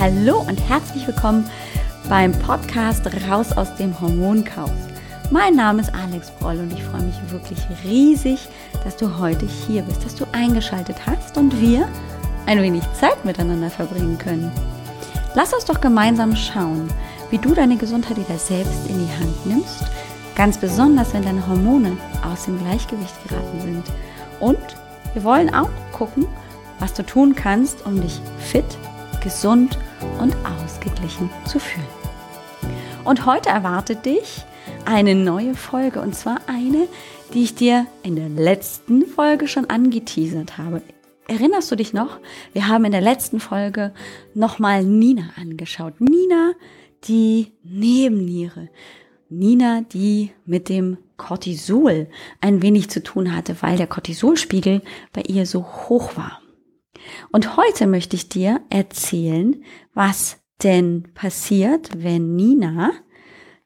Hallo und herzlich willkommen beim Podcast Raus aus dem Hormonchaos. Mein Name ist Alex Broll und ich freue mich wirklich riesig, dass du heute hier bist, dass du eingeschaltet hast und wir ein wenig Zeit miteinander verbringen können. Lass uns doch gemeinsam schauen, wie du deine Gesundheit wieder selbst in die Hand nimmst, ganz besonders wenn deine Hormone aus dem Gleichgewicht geraten sind. Und wir wollen auch gucken, was du tun kannst, um dich fit, gesund und ausgeglichen zu fühlen. Und heute erwartet dich eine neue Folge und zwar eine, die ich dir in der letzten Folge schon angeteasert habe. Erinnerst du dich noch? Wir haben in der letzten Folge nochmal Nina angeschaut. Nina, die Nebenniere. Nina, die mit dem Cortisol ein wenig zu tun hatte, weil der Cortisolspiegel bei ihr so hoch war. Und heute möchte ich dir erzählen, was denn passiert, wenn Nina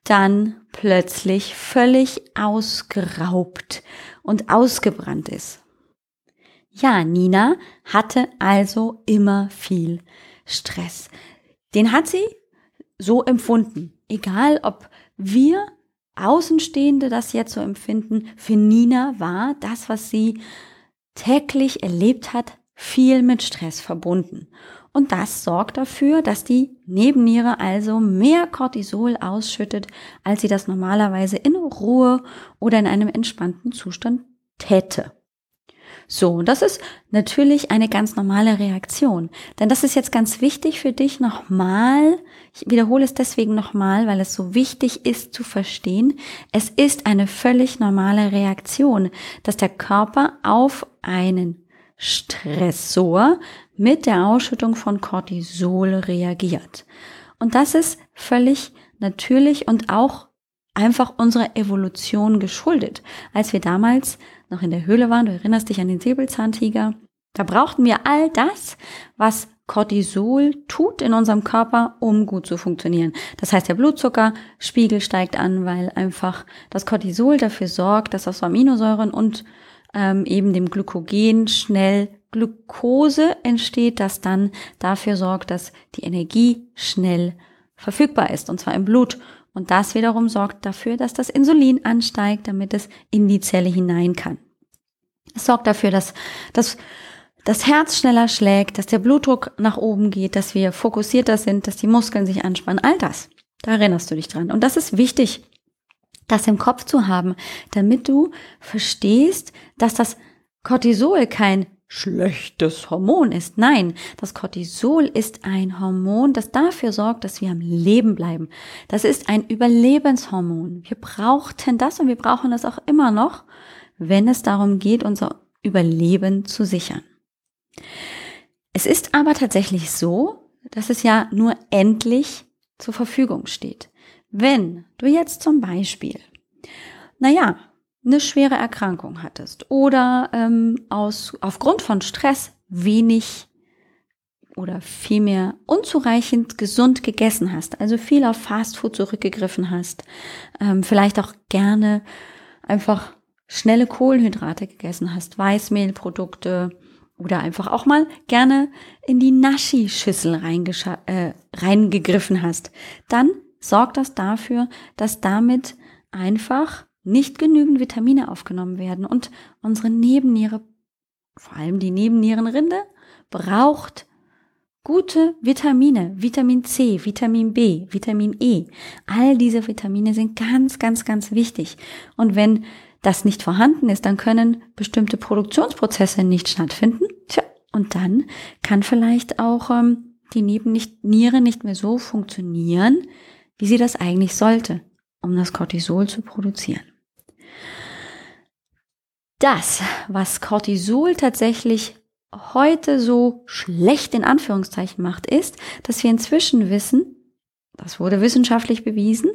dann plötzlich völlig ausgeraubt und ausgebrannt ist. Ja, Nina hatte also immer viel Stress. Den hat sie so empfunden. Egal, ob wir Außenstehende das jetzt so empfinden, für Nina war das, was sie täglich erlebt hat, viel mit Stress verbunden. Und das sorgt dafür, dass die Nebenniere also mehr Cortisol ausschüttet, als sie das normalerweise in Ruhe oder in einem entspannten Zustand täte. So, das ist natürlich eine ganz normale Reaktion. Denn das ist jetzt ganz wichtig für dich nochmal. Ich wiederhole es deswegen nochmal, weil es so wichtig ist zu verstehen. Es ist eine völlig normale Reaktion, dass der Körper auf einen Stressor mit der Ausschüttung von Cortisol reagiert. Und das ist völlig natürlich und auch einfach unserer Evolution geschuldet. Als wir damals noch in der Höhle waren, du erinnerst dich an den Säbelzahntiger, da brauchten wir all das, was Cortisol tut in unserem Körper, um gut zu funktionieren. Das heißt, der Blutzuckerspiegel steigt an, weil einfach das Cortisol dafür sorgt, dass aus Aminosäuren und ähm, eben dem Glykogen schnell Glucose entsteht, das dann dafür sorgt, dass die Energie schnell verfügbar ist, und zwar im Blut. Und das wiederum sorgt dafür, dass das Insulin ansteigt, damit es in die Zelle hinein kann. Es sorgt dafür, dass das das Herz schneller schlägt, dass der Blutdruck nach oben geht, dass wir fokussierter sind, dass die Muskeln sich anspannen, all das. Da erinnerst du dich dran. Und das ist wichtig, das im Kopf zu haben, damit du verstehst, dass das Cortisol kein schlechtes Hormon ist. Nein, das Cortisol ist ein Hormon, das dafür sorgt, dass wir am Leben bleiben. Das ist ein Überlebenshormon. Wir brauchten das und wir brauchen das auch immer noch, wenn es darum geht, unser Überleben zu sichern. Es ist aber tatsächlich so, dass es ja nur endlich zur Verfügung steht. Wenn du jetzt zum Beispiel, naja, eine schwere Erkrankung hattest oder ähm, aus, aufgrund von Stress wenig oder vielmehr unzureichend gesund gegessen hast, also viel auf Fastfood zurückgegriffen hast, ähm, vielleicht auch gerne einfach schnelle Kohlenhydrate gegessen hast, Weißmehlprodukte oder einfach auch mal gerne in die Naschi-Schüssel äh, reingegriffen hast, dann sorgt das dafür, dass damit einfach nicht genügend Vitamine aufgenommen werden und unsere Nebenniere, vor allem die Nebennierenrinde, braucht gute Vitamine, Vitamin C, Vitamin B, Vitamin E. All diese Vitamine sind ganz, ganz, ganz wichtig. Und wenn das nicht vorhanden ist, dann können bestimmte Produktionsprozesse nicht stattfinden. Tja, und dann kann vielleicht auch ähm, die Nebenniere nicht mehr so funktionieren, wie sie das eigentlich sollte, um das Cortisol zu produzieren. Das, was Cortisol tatsächlich heute so schlecht in Anführungszeichen macht, ist, dass wir inzwischen wissen, das wurde wissenschaftlich bewiesen,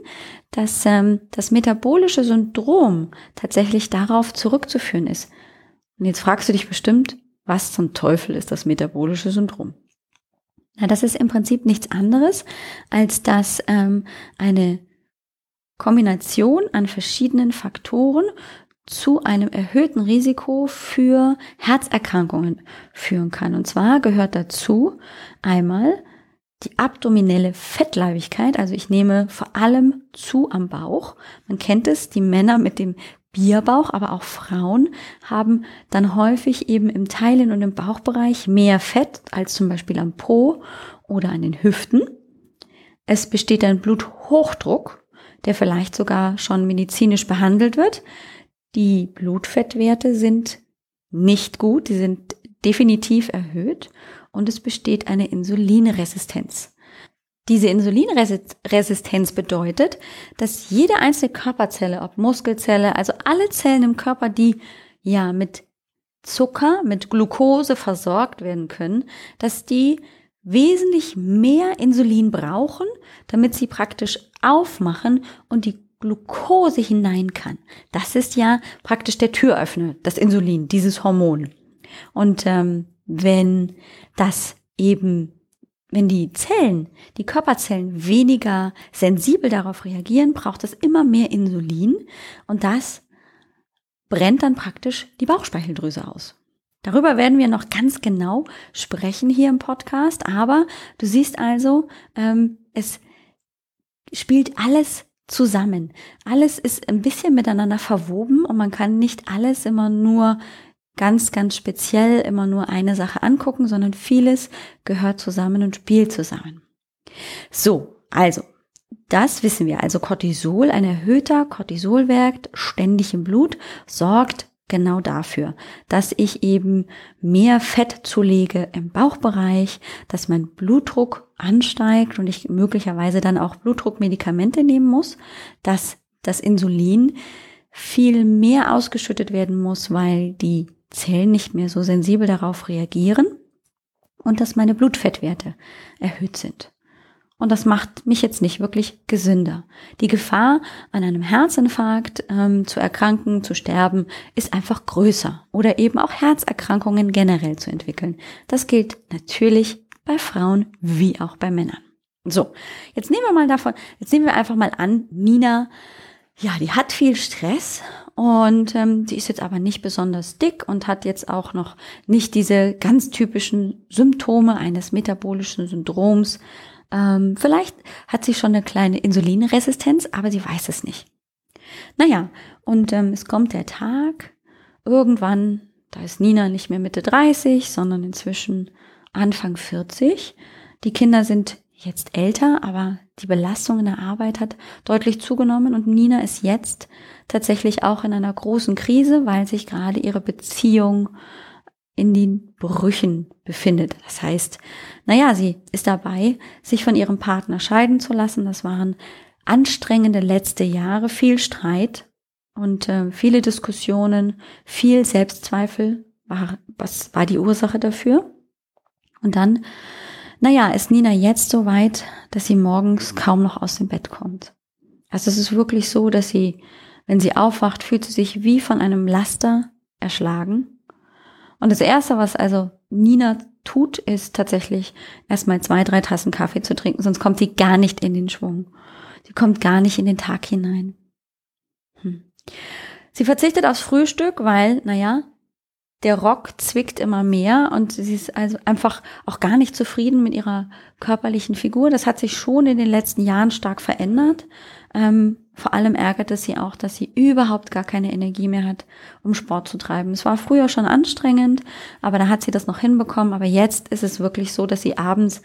dass ähm, das metabolische Syndrom tatsächlich darauf zurückzuführen ist. Und jetzt fragst du dich bestimmt, was zum Teufel ist das metabolische Syndrom? Na, das ist im Prinzip nichts anderes, als dass ähm, eine Kombination an verschiedenen Faktoren zu einem erhöhten Risiko für Herzerkrankungen führen kann. Und zwar gehört dazu einmal die abdominelle Fettleibigkeit, also ich nehme vor allem zu am Bauch. Man kennt es, die Männer mit dem Bierbauch, aber auch Frauen haben dann häufig eben im Teilen und im Bauchbereich mehr Fett als zum Beispiel am Po oder an den Hüften. Es besteht ein Bluthochdruck, der vielleicht sogar schon medizinisch behandelt wird. Die Blutfettwerte sind nicht gut, die sind definitiv erhöht und es besteht eine Insulinresistenz. Diese Insulinresistenz bedeutet, dass jede einzelne Körperzelle, ob Muskelzelle, also alle Zellen im Körper, die ja mit Zucker, mit Glucose versorgt werden können, dass die wesentlich mehr Insulin brauchen, damit sie praktisch aufmachen und die Glucose hinein kann. Das ist ja praktisch der Türöffner, das Insulin, dieses Hormon. Und ähm, wenn das eben, wenn die Zellen, die Körperzellen weniger sensibel darauf reagieren, braucht es immer mehr Insulin und das brennt dann praktisch die Bauchspeicheldrüse aus. Darüber werden wir noch ganz genau sprechen hier im Podcast, aber du siehst also, ähm, es spielt alles zusammen. Alles ist ein bisschen miteinander verwoben und man kann nicht alles immer nur ganz, ganz speziell immer nur eine Sache angucken, sondern vieles gehört zusammen und spielt zusammen. So, also, das wissen wir. Also Cortisol, ein erhöhter Cortisolwert ständig im Blut, sorgt genau dafür, dass ich eben mehr Fett zulege im Bauchbereich, dass mein Blutdruck ansteigt und ich möglicherweise dann auch Blutdruckmedikamente nehmen muss, dass das Insulin viel mehr ausgeschüttet werden muss, weil die Zellen nicht mehr so sensibel darauf reagieren und dass meine Blutfettwerte erhöht sind. Und das macht mich jetzt nicht wirklich gesünder. Die Gefahr, an einem Herzinfarkt ähm, zu erkranken, zu sterben, ist einfach größer. Oder eben auch Herzerkrankungen generell zu entwickeln. Das gilt natürlich bei Frauen wie auch bei Männern. So, jetzt nehmen wir mal davon, jetzt nehmen wir einfach mal an, Nina, ja, die hat viel Stress und ähm, die ist jetzt aber nicht besonders dick und hat jetzt auch noch nicht diese ganz typischen Symptome eines metabolischen Syndroms. Ähm, vielleicht hat sie schon eine kleine Insulinresistenz, aber sie weiß es nicht. Naja, und ähm, es kommt der Tag, irgendwann, da ist Nina nicht mehr Mitte 30, sondern inzwischen Anfang 40. Die Kinder sind jetzt älter, aber die Belastung in der Arbeit hat deutlich zugenommen und Nina ist jetzt tatsächlich auch in einer großen Krise, weil sich gerade ihre Beziehung in den Brüchen befindet. Das heißt, naja, sie ist dabei, sich von ihrem Partner scheiden zu lassen. Das waren anstrengende letzte Jahre, viel Streit und äh, viele Diskussionen, viel Selbstzweifel war, was war die Ursache dafür? Und dann naja, ist Nina jetzt so weit, dass sie morgens kaum noch aus dem Bett kommt. Also es ist wirklich so, dass sie, wenn sie aufwacht, fühlt sie sich wie von einem Laster erschlagen. Und das Erste, was also Nina tut, ist tatsächlich erstmal zwei, drei Tassen Kaffee zu trinken, sonst kommt sie gar nicht in den Schwung. Sie kommt gar nicht in den Tag hinein. Hm. Sie verzichtet aufs Frühstück, weil, naja, der Rock zwickt immer mehr und sie ist also einfach auch gar nicht zufrieden mit ihrer körperlichen Figur. Das hat sich schon in den letzten Jahren stark verändert. Ähm, vor allem ärgert es sie auch, dass sie überhaupt gar keine Energie mehr hat, um Sport zu treiben. Es war früher schon anstrengend, aber da hat sie das noch hinbekommen. Aber jetzt ist es wirklich so, dass sie abends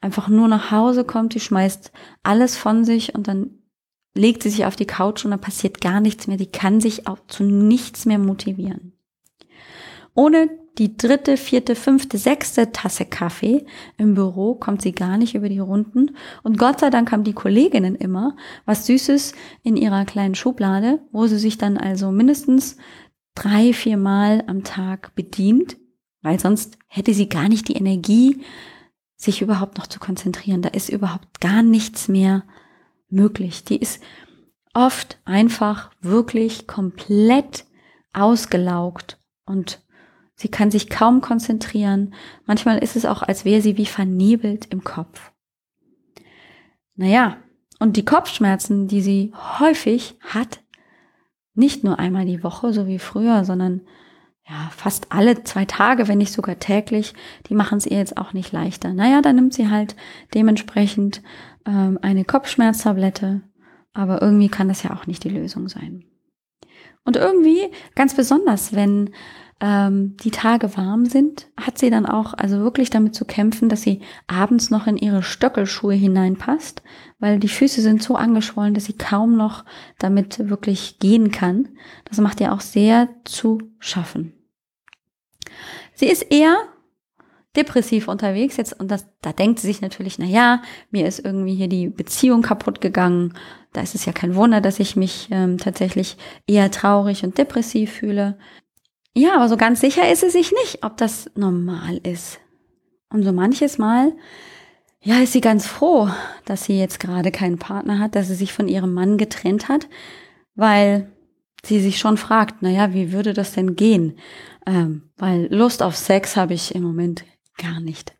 einfach nur nach Hause kommt, die schmeißt alles von sich und dann legt sie sich auf die Couch und dann passiert gar nichts mehr. Die kann sich auch zu nichts mehr motivieren. Ohne die dritte, vierte, fünfte, sechste Tasse Kaffee im Büro kommt sie gar nicht über die Runden. Und Gott sei Dank haben die Kolleginnen immer was Süßes in ihrer kleinen Schublade, wo sie sich dann also mindestens drei, vier Mal am Tag bedient, weil sonst hätte sie gar nicht die Energie, sich überhaupt noch zu konzentrieren. Da ist überhaupt gar nichts mehr möglich. Die ist oft einfach wirklich komplett ausgelaugt und Sie kann sich kaum konzentrieren. Manchmal ist es auch, als wäre sie wie vernebelt im Kopf. Naja, und die Kopfschmerzen, die sie häufig hat, nicht nur einmal die Woche, so wie früher, sondern ja, fast alle zwei Tage, wenn nicht sogar täglich, die machen es ihr jetzt auch nicht leichter. Naja, dann nimmt sie halt dementsprechend ähm, eine Kopfschmerztablette, aber irgendwie kann das ja auch nicht die Lösung sein. Und irgendwie, ganz besonders, wenn ähm, die Tage warm sind, hat sie dann auch also wirklich damit zu kämpfen, dass sie abends noch in ihre Stöckelschuhe hineinpasst, weil die Füße sind so angeschwollen, dass sie kaum noch damit wirklich gehen kann. Das macht ihr auch sehr zu schaffen. Sie ist eher depressiv unterwegs jetzt und das, da denkt sie sich natürlich, na ja, mir ist irgendwie hier die Beziehung kaputt gegangen. Da ist es ja kein Wunder, dass ich mich ähm, tatsächlich eher traurig und depressiv fühle. Ja, aber so ganz sicher ist sie sich nicht, ob das normal ist. Und so manches Mal, ja, ist sie ganz froh, dass sie jetzt gerade keinen Partner hat, dass sie sich von ihrem Mann getrennt hat, weil sie sich schon fragt, naja, wie würde das denn gehen? Ähm, weil Lust auf Sex habe ich im Moment gar nicht.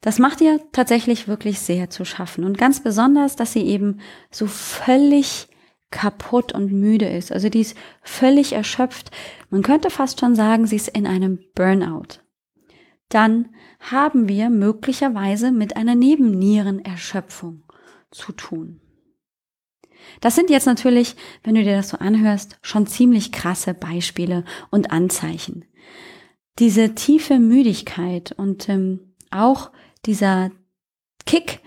Das macht ihr tatsächlich wirklich sehr zu schaffen und ganz besonders, dass sie eben so völlig kaputt und müde ist. Also die ist völlig erschöpft. Man könnte fast schon sagen, sie ist in einem Burnout. Dann haben wir möglicherweise mit einer Nebennierenerschöpfung zu tun. Das sind jetzt natürlich, wenn du dir das so anhörst, schon ziemlich krasse Beispiele und Anzeichen. Diese tiefe Müdigkeit und ähm, auch dieser Kick,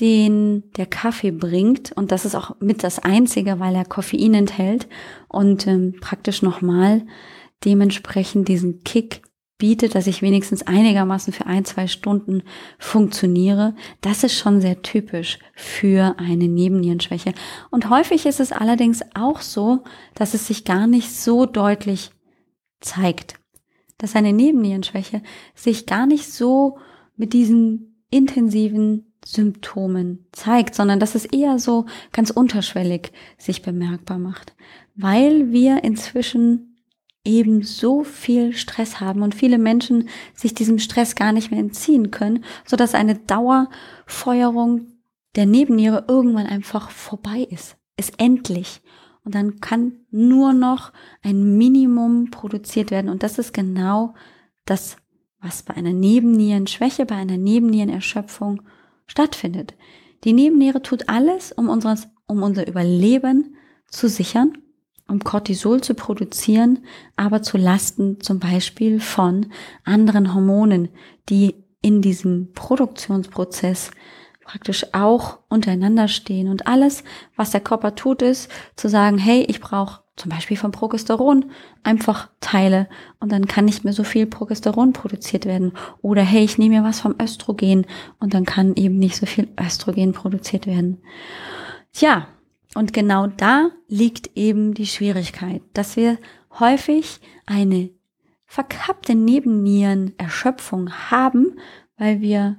den der Kaffee bringt. Und das ist auch mit das Einzige, weil er Koffein enthält und ähm, praktisch nochmal dementsprechend diesen Kick bietet, dass ich wenigstens einigermaßen für ein, zwei Stunden funktioniere. Das ist schon sehr typisch für eine Nebennierenschwäche. Und häufig ist es allerdings auch so, dass es sich gar nicht so deutlich zeigt. Dass eine Nebennierenschwäche sich gar nicht so mit diesen intensiven Symptomen zeigt, sondern dass es eher so ganz unterschwellig sich bemerkbar macht, weil wir inzwischen eben so viel Stress haben und viele Menschen sich diesem Stress gar nicht mehr entziehen können, so dass eine Dauerfeuerung der Nebenniere irgendwann einfach vorbei ist, ist endlich. Und dann kann nur noch ein Minimum produziert werden. Und das ist genau das, was bei einer Nebennierenschwäche, bei einer Nebennierenerschöpfung stattfindet. Die Nebenniere tut alles, um, unseres, um unser Überleben zu sichern, um Cortisol zu produzieren, aber zu Lasten zum Beispiel von anderen Hormonen, die in diesem Produktionsprozess praktisch auch untereinander stehen. Und alles, was der Körper tut, ist zu sagen, hey, ich brauche zum Beispiel von Progesteron einfach Teile und dann kann nicht mehr so viel Progesteron produziert werden. Oder hey, ich nehme mir was vom Östrogen und dann kann eben nicht so viel Östrogen produziert werden. Tja, und genau da liegt eben die Schwierigkeit, dass wir häufig eine verkappte Nebennierenerschöpfung haben, weil wir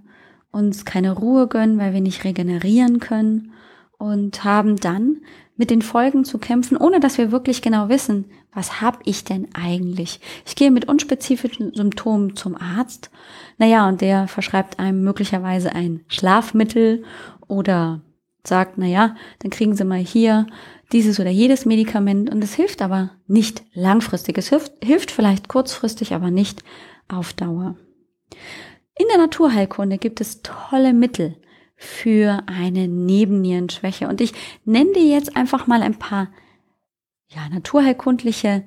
uns keine Ruhe gönnen, weil wir nicht regenerieren können und haben dann mit den Folgen zu kämpfen, ohne dass wir wirklich genau wissen, was habe ich denn eigentlich? Ich gehe mit unspezifischen Symptomen zum Arzt. Naja, und der verschreibt einem möglicherweise ein Schlafmittel oder sagt, naja, dann kriegen Sie mal hier dieses oder jedes Medikament und es hilft aber nicht langfristig. Es hilft, hilft vielleicht kurzfristig, aber nicht auf Dauer. In der Naturheilkunde gibt es tolle Mittel, für eine Nebennierenschwäche. Und ich nenne dir jetzt einfach mal ein paar ja, naturheilkundliche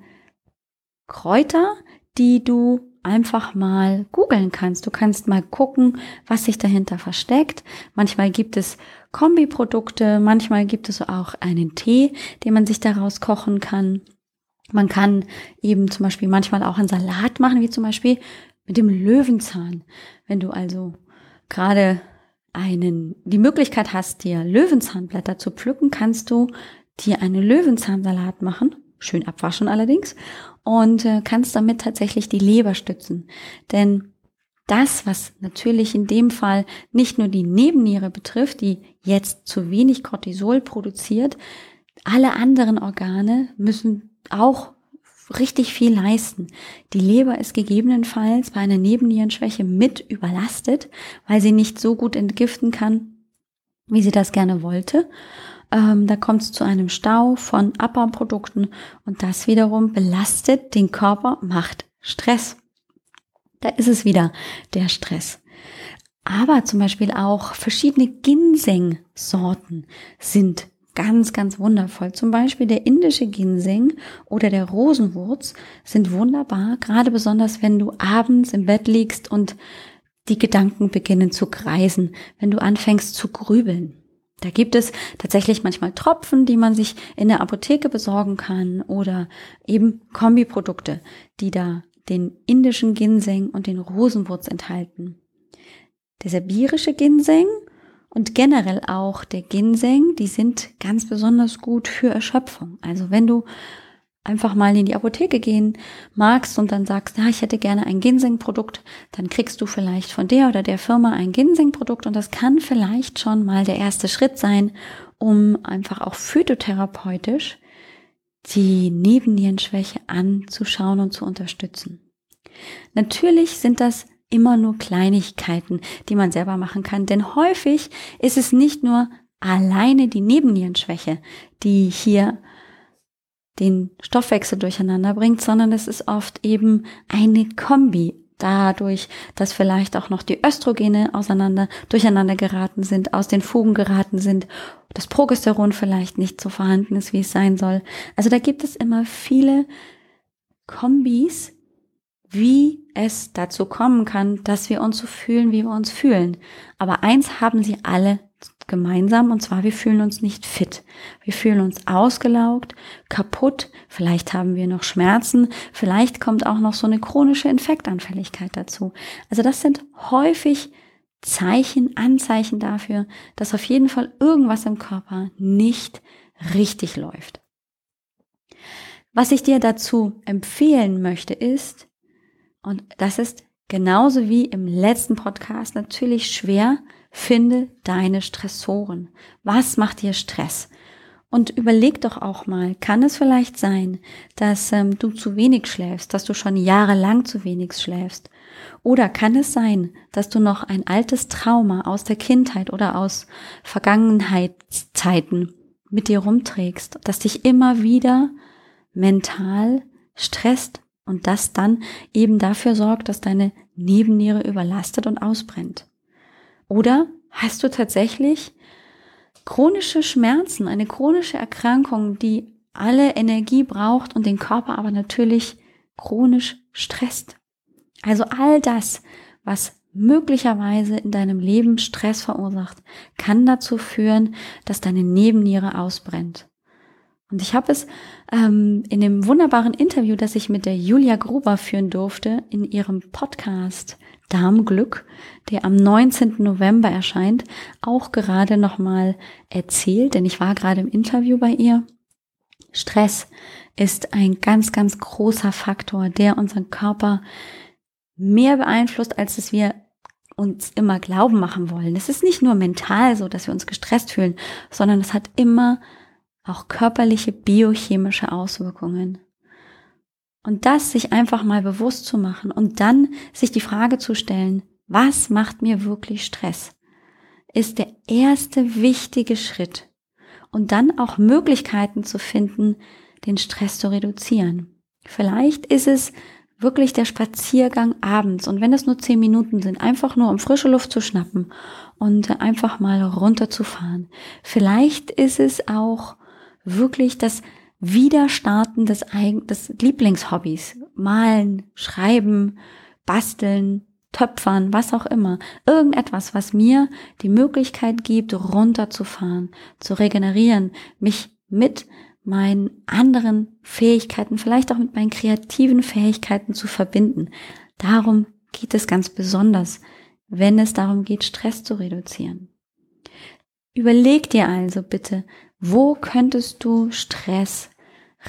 Kräuter, die du einfach mal googeln kannst. Du kannst mal gucken, was sich dahinter versteckt. Manchmal gibt es Kombiprodukte, manchmal gibt es auch einen Tee, den man sich daraus kochen kann. Man kann eben zum Beispiel manchmal auch einen Salat machen, wie zum Beispiel mit dem Löwenzahn. Wenn du also gerade einen, die Möglichkeit hast, dir Löwenzahnblätter zu pflücken, kannst du dir einen Löwenzahnsalat machen, schön abwaschen allerdings, und äh, kannst damit tatsächlich die Leber stützen. Denn das, was natürlich in dem Fall nicht nur die Nebenniere betrifft, die jetzt zu wenig Cortisol produziert, alle anderen Organe müssen auch richtig viel leisten. Die Leber ist gegebenenfalls bei einer Nebennierenschwäche mit überlastet, weil sie nicht so gut entgiften kann, wie sie das gerne wollte. Ähm, da kommt es zu einem Stau von Abbauprodukten und das wiederum belastet den Körper, macht Stress. Da ist es wieder der Stress. Aber zum Beispiel auch verschiedene Ginseng-Sorten sind ganz, ganz wundervoll. Zum Beispiel der indische Ginseng oder der Rosenwurz sind wunderbar, gerade besonders wenn du abends im Bett liegst und die Gedanken beginnen zu kreisen, wenn du anfängst zu grübeln. Da gibt es tatsächlich manchmal Tropfen, die man sich in der Apotheke besorgen kann oder eben Kombiprodukte, die da den indischen Ginseng und den Rosenwurz enthalten. Der sibirische Ginseng und generell auch der Ginseng, die sind ganz besonders gut für Erschöpfung. Also wenn du einfach mal in die Apotheke gehen magst und dann sagst, ja, ich hätte gerne ein Ginseng-Produkt, dann kriegst du vielleicht von der oder der Firma ein Ginseng-Produkt und das kann vielleicht schon mal der erste Schritt sein, um einfach auch phytotherapeutisch die Nebennierenschwäche anzuschauen und zu unterstützen. Natürlich sind das immer nur Kleinigkeiten, die man selber machen kann, denn häufig ist es nicht nur alleine die Nebennierenschwäche, die hier den Stoffwechsel durcheinander bringt, sondern es ist oft eben eine Kombi. Dadurch, dass vielleicht auch noch die Östrogene auseinander, durcheinander geraten sind, aus den Fugen geraten sind, das Progesteron vielleicht nicht so vorhanden ist, wie es sein soll. Also da gibt es immer viele Kombis, wie es dazu kommen kann, dass wir uns so fühlen, wie wir uns fühlen. Aber eins haben sie alle gemeinsam, und zwar wir fühlen uns nicht fit. Wir fühlen uns ausgelaugt, kaputt, vielleicht haben wir noch Schmerzen, vielleicht kommt auch noch so eine chronische Infektanfälligkeit dazu. Also das sind häufig Zeichen, Anzeichen dafür, dass auf jeden Fall irgendwas im Körper nicht richtig läuft. Was ich dir dazu empfehlen möchte, ist, und das ist genauso wie im letzten Podcast natürlich schwer. Finde deine Stressoren. Was macht dir Stress? Und überleg doch auch mal, kann es vielleicht sein, dass ähm, du zu wenig schläfst, dass du schon jahrelang zu wenig schläfst? Oder kann es sein, dass du noch ein altes Trauma aus der Kindheit oder aus Vergangenheitszeiten mit dir rumträgst, das dich immer wieder mental stresst und das dann eben dafür sorgt, dass deine Nebenniere überlastet und ausbrennt. Oder hast du tatsächlich chronische Schmerzen, eine chronische Erkrankung, die alle Energie braucht und den Körper aber natürlich chronisch stresst. Also all das, was möglicherweise in deinem Leben Stress verursacht, kann dazu führen, dass deine Nebenniere ausbrennt. Und ich habe es ähm, in dem wunderbaren Interview, das ich mit der Julia Gruber führen durfte, in ihrem Podcast Darmglück, der am 19. November erscheint, auch gerade nochmal erzählt, denn ich war gerade im Interview bei ihr. Stress ist ein ganz, ganz großer Faktor, der unseren Körper mehr beeinflusst, als es wir uns immer glauben machen wollen. Es ist nicht nur mental so, dass wir uns gestresst fühlen, sondern es hat immer auch körperliche biochemische Auswirkungen. Und das sich einfach mal bewusst zu machen und dann sich die Frage zu stellen, was macht mir wirklich Stress, ist der erste wichtige Schritt. Und dann auch Möglichkeiten zu finden, den Stress zu reduzieren. Vielleicht ist es wirklich der Spaziergang abends und wenn es nur zehn Minuten sind, einfach nur um frische Luft zu schnappen und einfach mal runterzufahren. Vielleicht ist es auch wirklich das Wiederstarten des, des Lieblingshobbys. Malen, schreiben, basteln, töpfern, was auch immer. Irgendetwas, was mir die Möglichkeit gibt, runterzufahren, zu regenerieren, mich mit meinen anderen Fähigkeiten, vielleicht auch mit meinen kreativen Fähigkeiten zu verbinden. Darum geht es ganz besonders, wenn es darum geht, Stress zu reduzieren. Überleg dir also bitte, wo könntest du Stress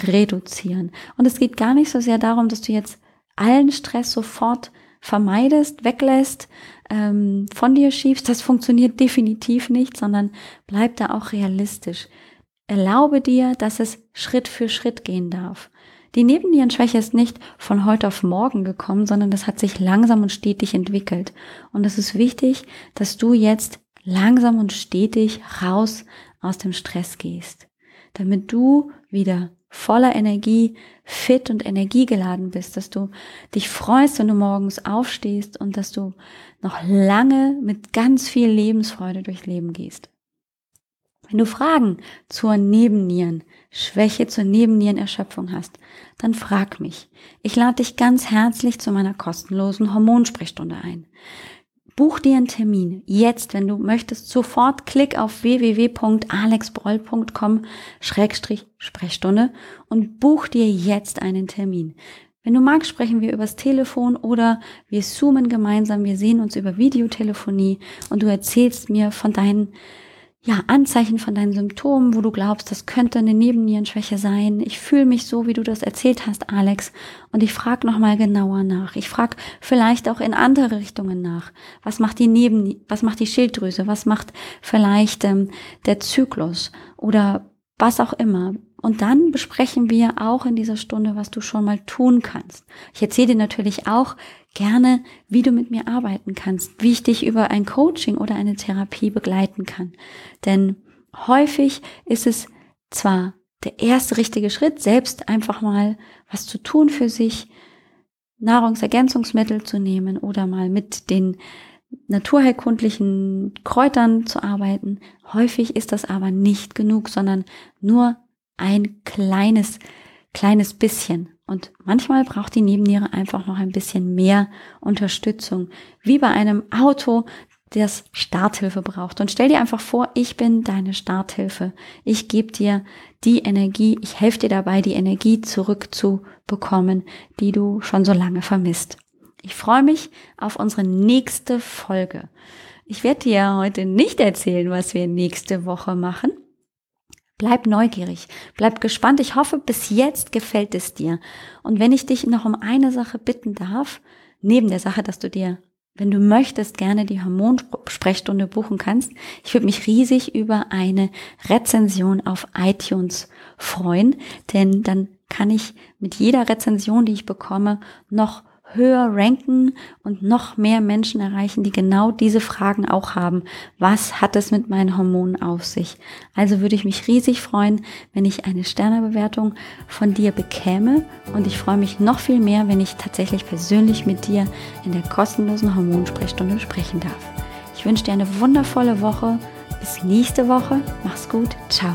reduzieren? Und es geht gar nicht so sehr darum, dass du jetzt allen Stress sofort vermeidest, weglässt, ähm, von dir schiebst. Das funktioniert definitiv nicht, sondern bleib da auch realistisch. Erlaube dir, dass es Schritt für Schritt gehen darf. Die Nebennierenschwäche ist nicht von heute auf morgen gekommen, sondern das hat sich langsam und stetig entwickelt. Und es ist wichtig, dass du jetzt langsam und stetig raus aus dem Stress gehst, damit du wieder voller Energie, fit und energiegeladen bist, dass du dich freust, wenn du morgens aufstehst und dass du noch lange mit ganz viel Lebensfreude durchs Leben gehst. Wenn du Fragen zur Nebennieren, Schwäche zur Nebennierenerschöpfung hast, dann frag mich. Ich lade dich ganz herzlich zu meiner kostenlosen Hormonsprechstunde ein. Buch dir einen Termin. Jetzt, wenn du möchtest, sofort klick auf www.alexbroll.com-sprechstunde und buch dir jetzt einen Termin. Wenn du magst, sprechen wir übers Telefon oder wir zoomen gemeinsam, wir sehen uns über Videotelefonie und du erzählst mir von deinen ja, Anzeichen von deinen Symptomen, wo du glaubst, das könnte eine Nebennierenschwäche sein. Ich fühle mich so, wie du das erzählt hast, Alex. Und ich frage nochmal genauer nach. Ich frage vielleicht auch in andere Richtungen nach. Was macht die Neben, was macht die Schilddrüse? Was macht vielleicht ähm, der Zyklus? Oder was auch immer. Und dann besprechen wir auch in dieser Stunde, was du schon mal tun kannst. Ich erzähle dir natürlich auch gerne, wie du mit mir arbeiten kannst, wie ich dich über ein Coaching oder eine Therapie begleiten kann. Denn häufig ist es zwar der erste richtige Schritt, selbst einfach mal was zu tun für sich, Nahrungsergänzungsmittel zu nehmen oder mal mit den naturheilkundlichen Kräutern zu arbeiten. Häufig ist das aber nicht genug, sondern nur ein kleines, kleines bisschen. Und manchmal braucht die Nebenniere einfach noch ein bisschen mehr Unterstützung. Wie bei einem Auto, das Starthilfe braucht. Und stell dir einfach vor, ich bin deine Starthilfe. Ich gebe dir die Energie, ich helfe dir dabei, die Energie zurückzubekommen, die du schon so lange vermisst. Ich freue mich auf unsere nächste Folge. Ich werde dir heute nicht erzählen, was wir nächste Woche machen. Bleib neugierig, bleib gespannt. Ich hoffe, bis jetzt gefällt es dir. Und wenn ich dich noch um eine Sache bitten darf, neben der Sache, dass du dir, wenn du möchtest, gerne die Hormonsprechstunde buchen kannst, ich würde mich riesig über eine Rezension auf iTunes freuen, denn dann kann ich mit jeder Rezension, die ich bekomme, noch höher ranken und noch mehr Menschen erreichen, die genau diese Fragen auch haben. Was hat es mit meinen Hormonen auf sich? Also würde ich mich riesig freuen, wenn ich eine Sternebewertung von dir bekäme und ich freue mich noch viel mehr, wenn ich tatsächlich persönlich mit dir in der kostenlosen Hormonsprechstunde sprechen darf. Ich wünsche dir eine wundervolle Woche. Bis nächste Woche. Mach's gut. Ciao.